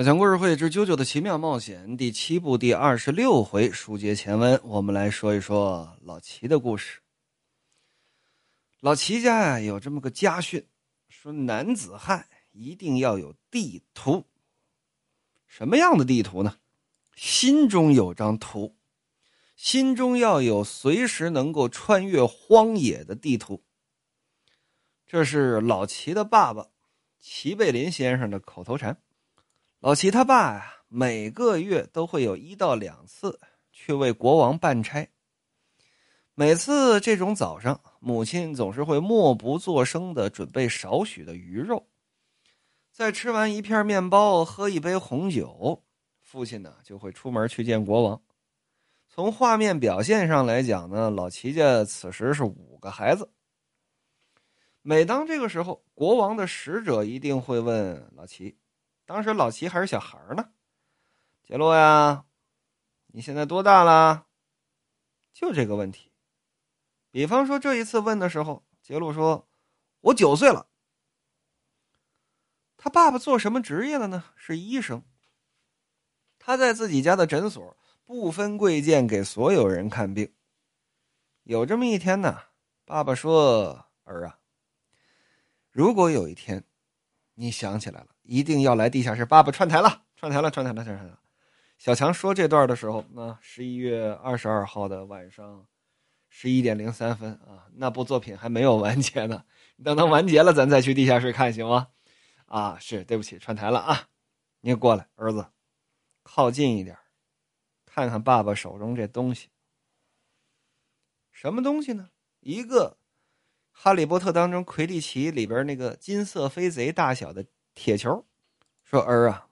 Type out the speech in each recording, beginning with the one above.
小强故事会之《啾啾的奇妙冒险》第七部第二十六回，书接前文，我们来说一说老齐的故事。老齐家呀，有这么个家训，说男子汉一定要有地图。什么样的地图呢？心中有张图，心中要有随时能够穿越荒野的地图。这是老齐的爸爸齐贝林先生的口头禅。老齐他爸呀，每个月都会有一到两次去为国王办差。每次这种早上，母亲总是会默不作声的准备少许的鱼肉。在吃完一片面包、喝一杯红酒，父亲呢就会出门去见国王。从画面表现上来讲呢，老齐家此时是五个孩子。每当这个时候，国王的使者一定会问老齐。当时老齐还是小孩呢，杰洛呀，你现在多大了？就这个问题。比方说这一次问的时候，杰洛说：“我九岁了。”他爸爸做什么职业的呢？是医生。他在自己家的诊所不分贵贱给所有人看病。有这么一天呢，爸爸说：“儿啊，如果有一天你想起来了。”一定要来地下室！爸爸串台了，串台了，串台了，串台了。小强说这段的时候，那十一月二十二号的晚上十一点零三分啊，那部作品还没有完结呢。等等完结了，咱再去地下室看，行吗？啊，是对不起，串台了啊。你过来，儿子，靠近一点，看看爸爸手中这东西。什么东西呢？一个《哈利波特》当中魁地奇里边那个金色飞贼大小的。铁球，说儿啊，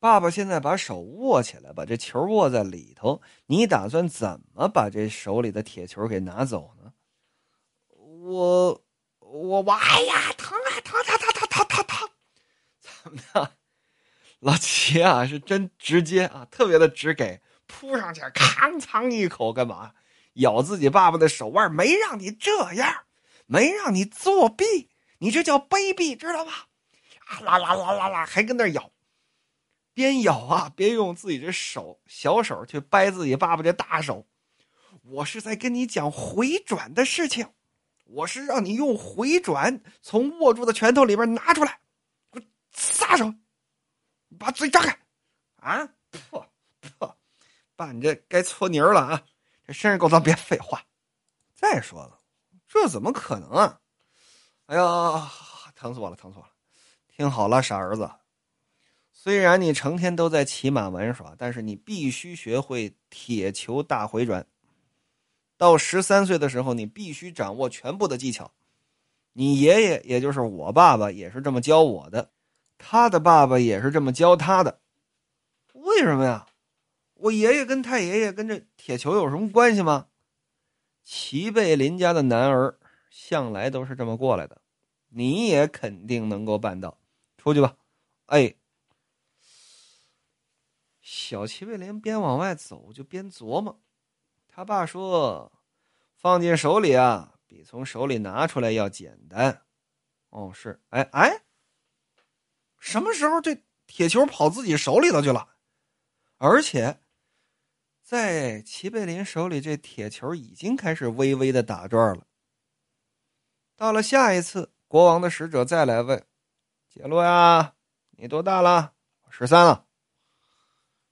爸爸现在把手握起来，把这球握在里头。你打算怎么把这手里的铁球给拿走呢？我我我，哎呀，疼啊，疼疼疼疼疼疼疼！怎么的？老齐啊，是真直接啊，特别的直给，扑上去，吭哧一口，干嘛？咬自己爸爸的手腕，没让你这样，没让你作弊，你这叫卑鄙，知道吧？啦啦啦啦啦，还跟那咬，边咬啊边用自己这手小手去掰自己爸爸这大手。我是在跟你讲回转的事情，我是让你用回转从握住的拳头里边拿出来。我撒手，把嘴张开，啊！破破，爸，你这该搓泥了啊！这身上够脏，别废话。再说了，这怎么可能啊？哎呀，疼死我了，疼死我了！听好了，傻儿子。虽然你成天都在骑马玩耍，但是你必须学会铁球大回转。到十三岁的时候，你必须掌握全部的技巧。你爷爷，也就是我爸爸，也是这么教我的。他的爸爸也是这么教他的。为什么呀？我爷爷跟太爷爷跟这铁球有什么关系吗？齐贝林家的男儿向来都是这么过来的，你也肯定能够办到。出去吧，哎，小齐贝林边往外走就边琢磨，他爸说：“放进手里啊，比从手里拿出来要简单。”哦，是，哎哎，什么时候这铁球跑自己手里头去了？而且，在齐贝林手里，这铁球已经开始微微的打转了。到了下一次，国王的使者再来问。杰洛呀，你多大了？十三了，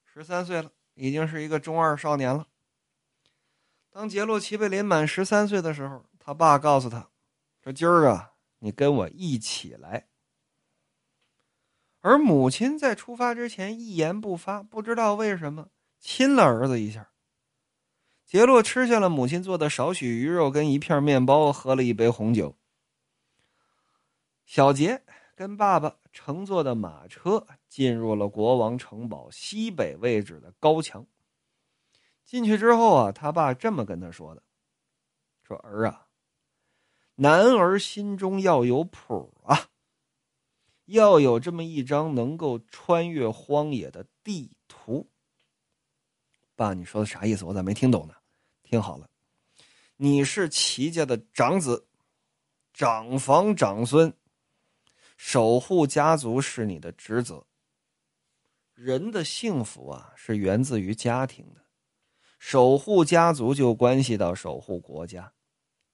十三岁了，已经是一个中二少年了。当杰洛齐贝林满十三岁的时候，他爸告诉他：“说今儿啊，你跟我一起来。”而母亲在出发之前一言不发，不知道为什么亲了儿子一下。杰洛吃下了母亲做的少许鱼肉跟一片面包，喝了一杯红酒。小杰。跟爸爸乘坐的马车进入了国王城堡西北位置的高墙。进去之后啊，他爸这么跟他说的：“说儿啊，男儿心中要有谱啊，要有这么一张能够穿越荒野的地图。”爸，你说的啥意思？我咋没听懂呢？听好了，你是齐家的长子，长房长孙。守护家族是你的职责。人的幸福啊，是源自于家庭的，守护家族就关系到守护国家。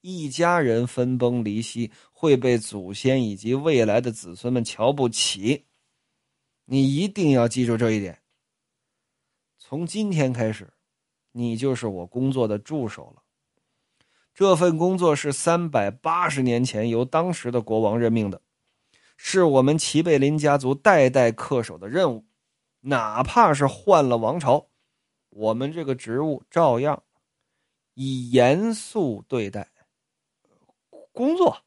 一家人分崩离析，会被祖先以及未来的子孙们瞧不起。你一定要记住这一点。从今天开始，你就是我工作的助手了。这份工作是三百八十年前由当时的国王任命的，是我们齐贝林家族代代恪守的任务。哪怕是换了王朝，我们这个职务照样以严肃对待。工作，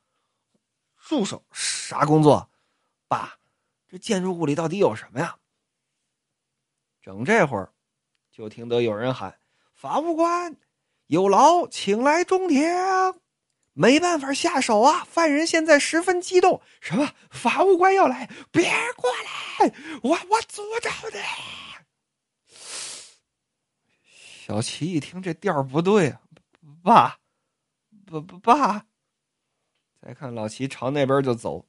助手啥工作？爸，这建筑物里到底有什么呀？整这会儿，就听得有人喊：“法务官，有劳请来中庭。”没办法下手啊！犯人现在十分激动。什么？法务官要来？别过来！我我诅咒你！小齐一听这调不对啊，爸，爸爸爸。再看老齐朝那边就走，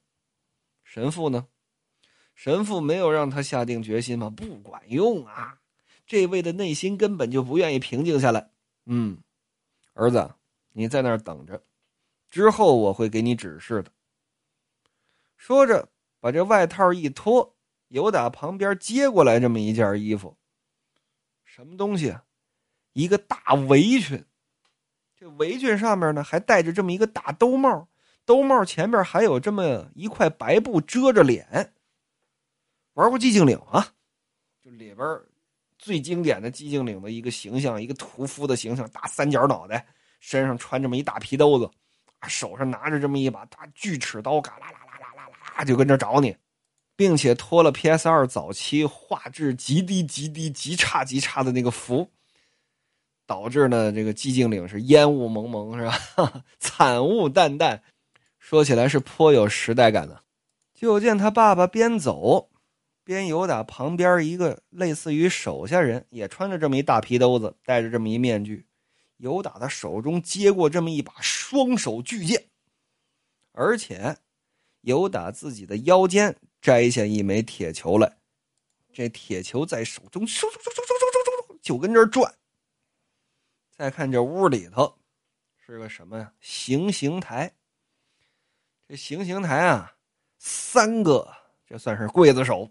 神父呢？神父没有让他下定决心吗？不管用啊！这位的内心根本就不愿意平静下来。嗯，儿子，你在那儿等着，之后我会给你指示的。说着，把这外套一脱，由打旁边接过来这么一件衣服。什么东西？一个大围裙。这围裙上面呢，还戴着这么一个大兜帽。兜帽前面还有这么一块白布遮着脸。玩过寂静岭啊？就里边最经典的寂静岭的一个形象，一个屠夫的形象，大三角脑袋，身上穿这么一大皮兜子，手上拿着这么一把大锯齿刀，嘎啦啦啦啦啦啦，就跟这找你，并且脱了 PS 二早期画质极低极低极差极差的那个服，导致呢这个寂静岭是烟雾蒙蒙，是吧？惨雾淡淡。说起来是颇有时代感的，就见他爸爸边走，边由打旁边一个类似于手下人，也穿着这么一大皮兜子，戴着这么一面具，由打的手中接过这么一把双手巨剑，而且由打自己的腰间摘下一枚铁球来，这铁球在手中嗖嗖嗖嗖嗖嗖嗖就跟这转。再看这屋里头是个什么呀？行刑台。这行刑台啊，三个这算是刽子手，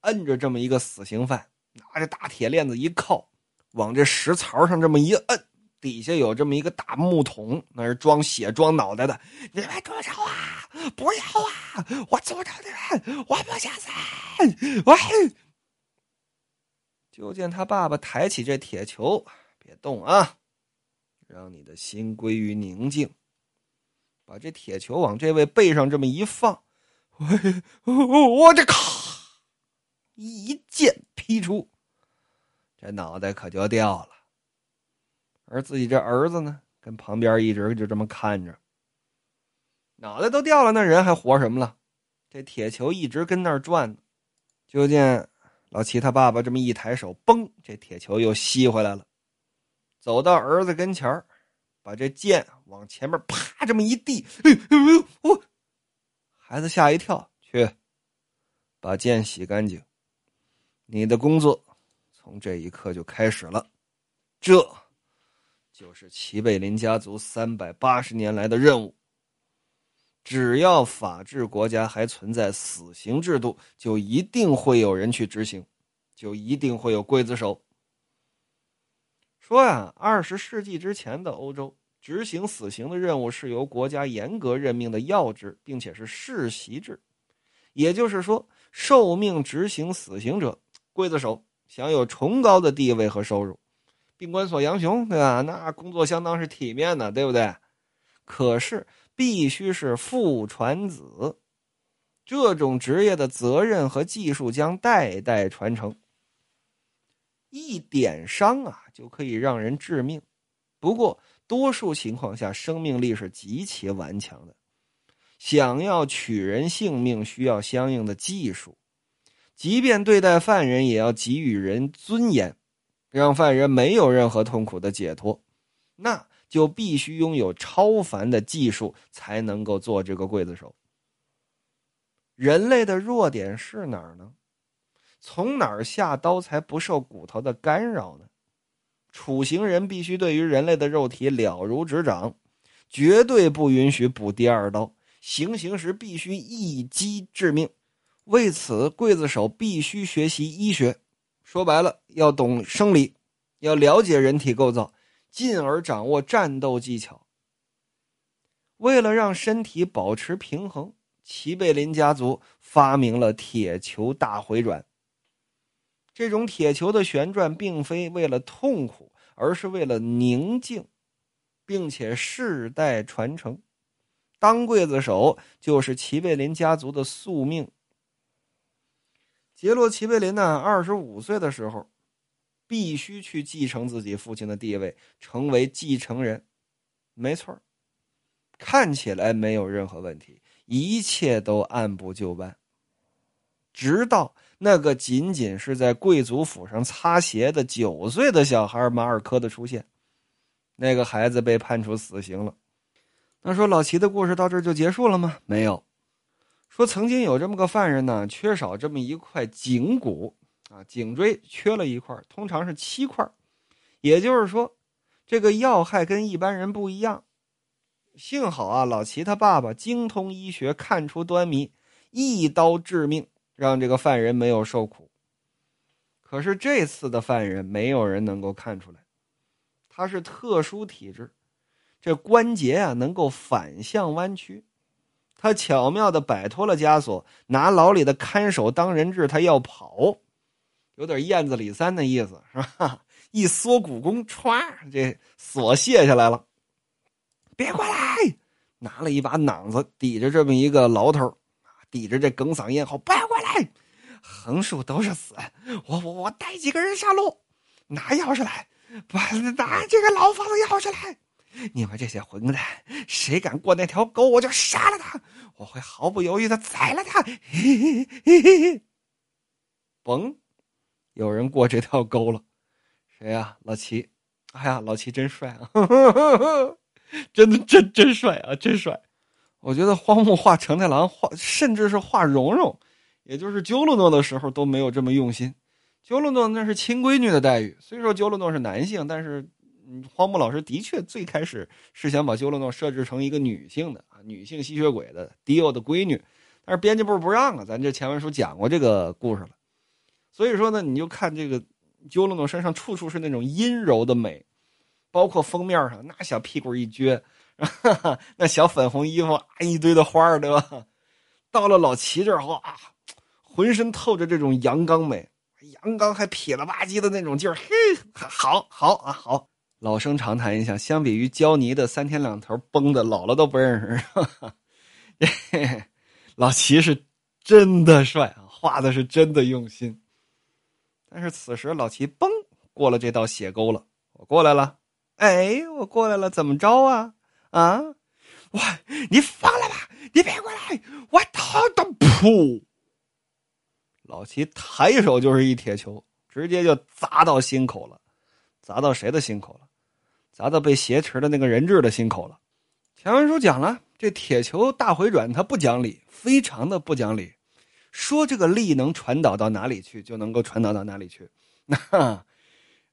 摁着这么一个死刑犯，拿着大铁链子一靠，往这石槽上这么一摁，底下有这么一个大木桶，那是装血装脑袋的。你们住手啊！不要啊！我诅咒你们！我不想死！我就见他爸爸抬起这铁球，别动啊，让你的心归于宁静。把这铁球往这位背上这么一放，我我这咔，一剑劈出，这脑袋可就掉了。而自己这儿子呢，跟旁边一直就这么看着，脑袋都掉了，那人还活什么了？这铁球一直跟那儿转呢。就见老齐他爸爸这么一抬手，嘣，这铁球又吸回来了，走到儿子跟前。把这剑往前面啪这么一递，哎呦我，孩子吓一跳，去把剑洗干净。你的工作从这一刻就开始了，这就是齐贝林家族三百八十年来的任务。只要法治国家还存在死刑制度，就一定会有人去执行，就一定会有刽子手。说呀，二十世纪之前的欧洲，执行死刑的任务是由国家严格任命的要职，并且是世袭制。也就是说，受命执行死刑者，刽子手享有崇高的地位和收入。病关索杨雄，对吧？那工作相当是体面的，对不对？可是必须是父传子，这种职业的责任和技术将代代传承。一点伤啊，就可以让人致命。不过，多数情况下，生命力是极其顽强的。想要取人性命，需要相应的技术。即便对待犯人，也要给予人尊严，让犯人没有任何痛苦的解脱。那就必须拥有超凡的技术，才能够做这个刽子手。人类的弱点是哪儿呢？从哪儿下刀才不受骨头的干扰呢？处刑人必须对于人类的肉体了如指掌，绝对不允许补第二刀。行刑时必须一击致命。为此，刽子手必须学习医学，说白了，要懂生理，要了解人体构造，进而掌握战斗技巧。为了让身体保持平衡，齐贝林家族发明了铁球大回转。这种铁球的旋转并非为了痛苦，而是为了宁静，并且世代传承。当刽子手就是齐贝林家族的宿命。杰洛·齐贝林呢，二十五岁的时候，必须去继承自己父亲的地位，成为继承人。没错看起来没有任何问题，一切都按部就班。直到那个仅仅是在贵族府上擦鞋的九岁的小孩马尔科的出现，那个孩子被判处死刑了。那说老齐的故事到这就结束了吗？没有。说曾经有这么个犯人呢，缺少这么一块颈骨啊，颈椎缺了一块，通常是七块，也就是说，这个要害跟一般人不一样。幸好啊，老齐他爸爸精通医学，看出端倪，一刀致命，让这个犯人没有受苦。可是这次的犯人没有人能够看出来，他是特殊体质，这关节啊能够反向弯曲。他巧妙的摆脱了枷锁，拿牢里的看守当人质，他要跑，有点燕子李三的意思，是吧？一缩骨弓，歘，这锁卸下来了。别过来！拿了一把榔子抵着这么一个牢头，抵着这哽嗓咽喉，不要过来！横竖都是死，我我我带几个人上路，拿钥匙来，把拿这个牢房的钥匙来。你们这些混蛋，谁敢过那条沟，我就杀了他！我会毫不犹豫的宰了他！嘿嘿嘿嘿，嘿嘣，有人过这条沟了，谁呀？老齐！哎呀，老齐真帅啊！真的真真帅啊，真帅！我觉得荒木画成太郎画，甚至是画蓉蓉，也就是鸠鲁诺的时候都没有这么用心。鸠鲁诺那是亲闺女的待遇，虽说鸠鲁诺是男性，但是。荒木老师的确最开始是想把鸠罗诺设置成一个女性的啊，女性吸血鬼的迪欧的闺女，但是编辑部不让啊。咱这前文书讲过这个故事了，所以说呢，你就看这个鸠罗诺身上处处是那种阴柔的美，包括封面上那小屁股一撅，哈哈那小粉红衣服啊一堆的花儿，对吧？到了老齐这儿后啊，浑身透着这种阳刚美，阳刚还痞了吧唧的那种劲儿，嘿，好好啊，好。老生常谈一下，相比于胶泥的三天两头崩的，老了都不认识。老齐是真的帅啊，画的是真的用心。但是此时老齐嘣过了这道血沟了，我过来了，哎，我过来了，怎么着啊？啊，我你放了吧，你别过来，我操的噗！老齐抬手就是一铁球，直接就砸到心口了，砸到谁的心口了？砸到被挟持的那个人质的心口了。前文书讲了，这铁球大回转它不讲理，非常的不讲理。说这个力能传导到哪里去，就能够传导到哪里去。那，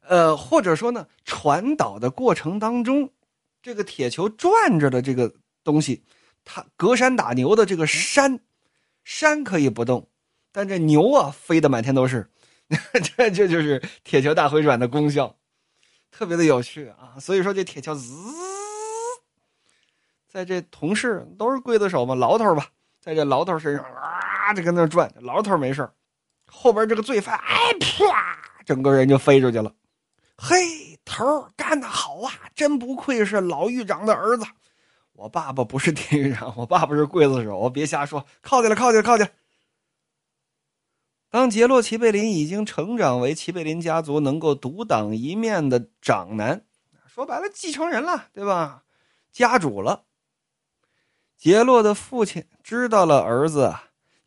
呃，或者说呢，传导的过程当中，这个铁球转着的这个东西，它隔山打牛的这个山，山可以不动，但这牛啊飞得满天都是。这这就是铁球大回转的功效。特别的有趣啊，所以说这铁锹滋，在这同事都是刽子手嘛，牢头吧，在这牢头身上啊，就跟那转，牢头没事后边这个罪犯哎啪，整个人就飞出去了。嘿，头干得好啊，真不愧是老狱长的儿子。我爸爸不是典狱长，我爸爸是刽子手，别瞎说，靠起来，靠起来，靠起来。当杰洛·齐贝林已经成长为齐贝林家族能够独当一面的长男，说白了，继承人了，对吧？家主了。杰洛的父亲知道了儿子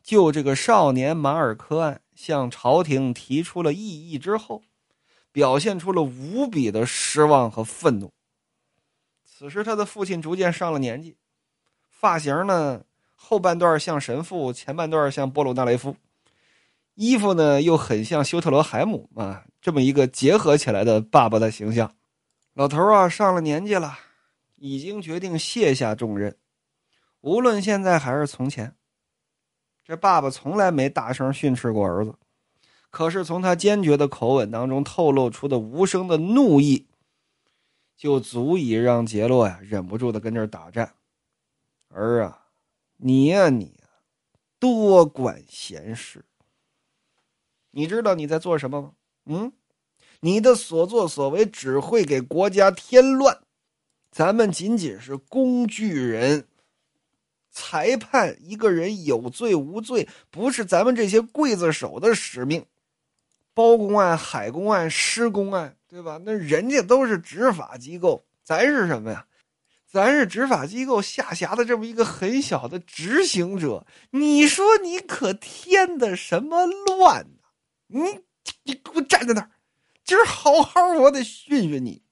就这个少年马尔科案向朝廷提出了异议之后，表现出了无比的失望和愤怒。此时，他的父亲逐渐上了年纪，发型呢，后半段像神父，前半段像波鲁纳雷夫。衣服呢又很像修特罗海姆啊，这么一个结合起来的爸爸的形象。老头啊上了年纪了，已经决定卸下重任。无论现在还是从前，这爸爸从来没大声训斥过儿子。可是从他坚决的口吻当中透露出的无声的怒意，就足以让杰洛呀忍不住的跟这儿打战。儿啊，你呀你呀，多管闲事。你知道你在做什么吗？嗯，你的所作所为只会给国家添乱。咱们仅仅是工具人，裁判一个人有罪无罪，不是咱们这些刽子手的使命。包公案、海公案、施公案，对吧？那人家都是执法机构，咱是什么呀？咱是执法机构下辖的这么一个很小的执行者。你说你可添的什么乱呢？你你给我站在那儿，今儿好好我得训训你。